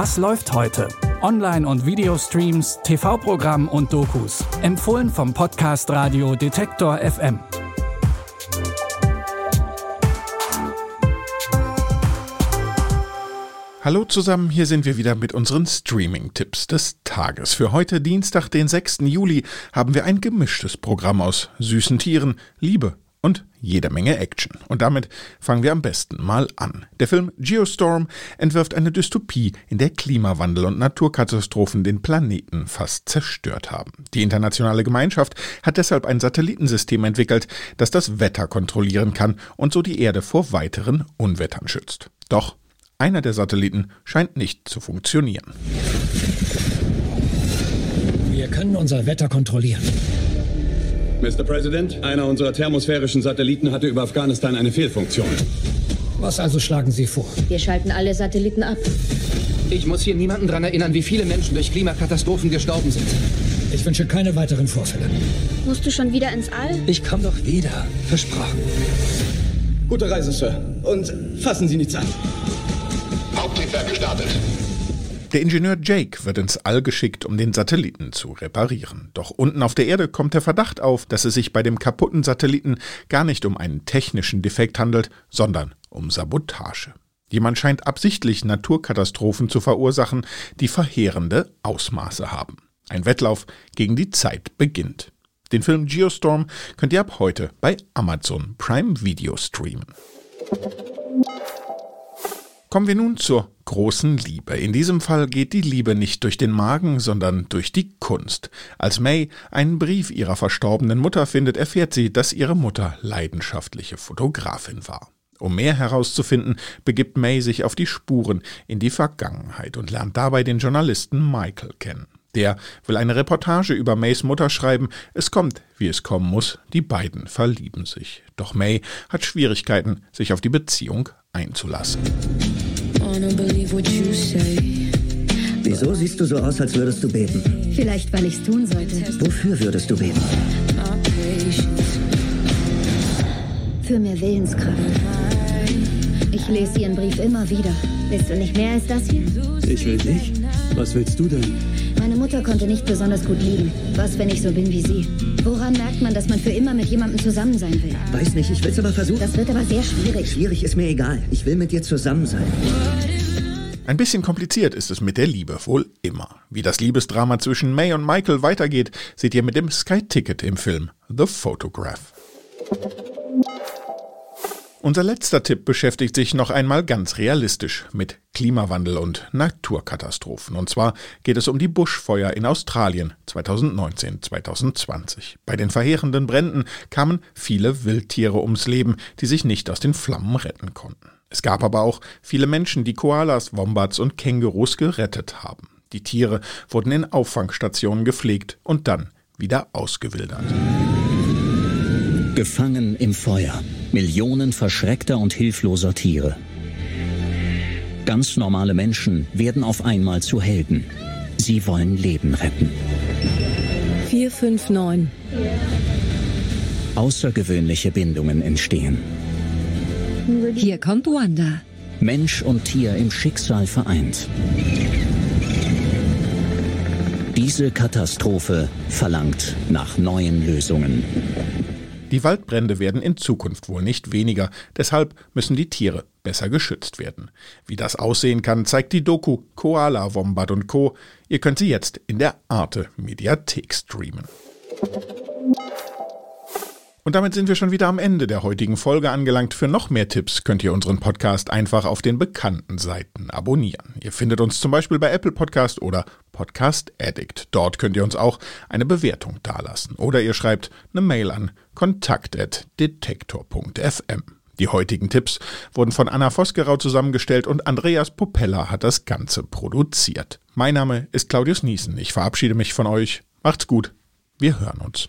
Was läuft heute? Online- und Videostreams, TV-Programm und Dokus. Empfohlen vom Podcast Radio Detektor FM. Hallo zusammen, hier sind wir wieder mit unseren Streaming-Tipps des Tages. Für heute, Dienstag, den 6. Juli, haben wir ein gemischtes Programm aus süßen Tieren, Liebe und jede Menge Action. Und damit fangen wir am besten mal an. Der Film Geostorm entwirft eine Dystopie, in der Klimawandel und Naturkatastrophen den Planeten fast zerstört haben. Die internationale Gemeinschaft hat deshalb ein Satellitensystem entwickelt, das das Wetter kontrollieren kann und so die Erde vor weiteren Unwettern schützt. Doch einer der Satelliten scheint nicht zu funktionieren. Wir können unser Wetter kontrollieren. Mr. President, einer unserer thermosphärischen Satelliten hatte über Afghanistan eine Fehlfunktion. Was also schlagen Sie vor? Wir schalten alle Satelliten ab. Ich muss hier niemanden daran erinnern, wie viele Menschen durch Klimakatastrophen gestorben sind. Ich wünsche keine weiteren Vorfälle. Musst du schon wieder ins All? Ich komme doch wieder. Versprochen. Gute Reise, Sir. Und fassen Sie nichts an. Haupttriebwerk gestartet. Der Ingenieur Jake wird ins All geschickt, um den Satelliten zu reparieren. Doch unten auf der Erde kommt der Verdacht auf, dass es sich bei dem kaputten Satelliten gar nicht um einen technischen Defekt handelt, sondern um Sabotage. Jemand scheint absichtlich Naturkatastrophen zu verursachen, die verheerende Ausmaße haben. Ein Wettlauf gegen die Zeit beginnt. Den Film Geostorm könnt ihr ab heute bei Amazon Prime Video streamen. Kommen wir nun zur großen Liebe. In diesem Fall geht die Liebe nicht durch den Magen, sondern durch die Kunst. Als May einen Brief ihrer verstorbenen Mutter findet, erfährt sie, dass ihre Mutter leidenschaftliche Fotografin war. Um mehr herauszufinden, begibt May sich auf die Spuren in die Vergangenheit und lernt dabei den Journalisten Michael kennen. Der will eine Reportage über Mays Mutter schreiben. Es kommt, wie es kommen muss. Die beiden verlieben sich. Doch May hat Schwierigkeiten, sich auf die Beziehung einzulassen. Wieso siehst du so aus, als würdest du beten? Vielleicht, weil ich's tun sollte. Wofür würdest du beten? Für mehr Willenskraft. Ich lese Ihren Brief immer wieder. Willst du nicht mehr als das hier? Ich will dich. Was willst du denn? Meine Mutter konnte nicht besonders gut lieben. Was, wenn ich so bin wie sie? Woran merkt man, dass man für immer mit jemandem zusammen sein will? Weiß nicht, ich will's aber versuchen. Das wird aber sehr schwierig. Schwierig ist mir egal. Ich will mit dir zusammen sein. Ein bisschen kompliziert ist es mit der Liebe, wohl immer. Wie das Liebesdrama zwischen May und Michael weitergeht, seht ihr mit dem Sky Ticket im Film The Photograph. Unser letzter Tipp beschäftigt sich noch einmal ganz realistisch mit Klimawandel und Naturkatastrophen. Und zwar geht es um die Buschfeuer in Australien 2019-2020. Bei den verheerenden Bränden kamen viele Wildtiere ums Leben, die sich nicht aus den Flammen retten konnten. Es gab aber auch viele Menschen, die Koalas, Wombats und Kängurus gerettet haben. Die Tiere wurden in Auffangstationen gepflegt und dann wieder ausgewildert. Gefangen im Feuer. Millionen verschreckter und hilfloser Tiere. Ganz normale Menschen werden auf einmal zu Helden. Sie wollen Leben retten. 459. Außergewöhnliche Bindungen entstehen. Hier kommt Wanda. Mensch und Tier im Schicksal vereint. Diese Katastrophe verlangt nach neuen Lösungen. Die Waldbrände werden in Zukunft wohl nicht weniger, deshalb müssen die Tiere besser geschützt werden. Wie das aussehen kann, zeigt die Doku Koala, Wombat und Co. Ihr könnt sie jetzt in der Arte Mediathek streamen. Und damit sind wir schon wieder am Ende der heutigen Folge angelangt. Für noch mehr Tipps könnt ihr unseren Podcast einfach auf den bekannten Seiten abonnieren. Ihr findet uns zum Beispiel bei Apple Podcast oder Podcast Addict. Dort könnt ihr uns auch eine Bewertung dalassen. Oder ihr schreibt eine Mail an kontakt.detektor.fm. Die heutigen Tipps wurden von Anna Vosgerau zusammengestellt und Andreas Popella hat das Ganze produziert. Mein Name ist Claudius Niesen. Ich verabschiede mich von euch. Macht's gut. Wir hören uns.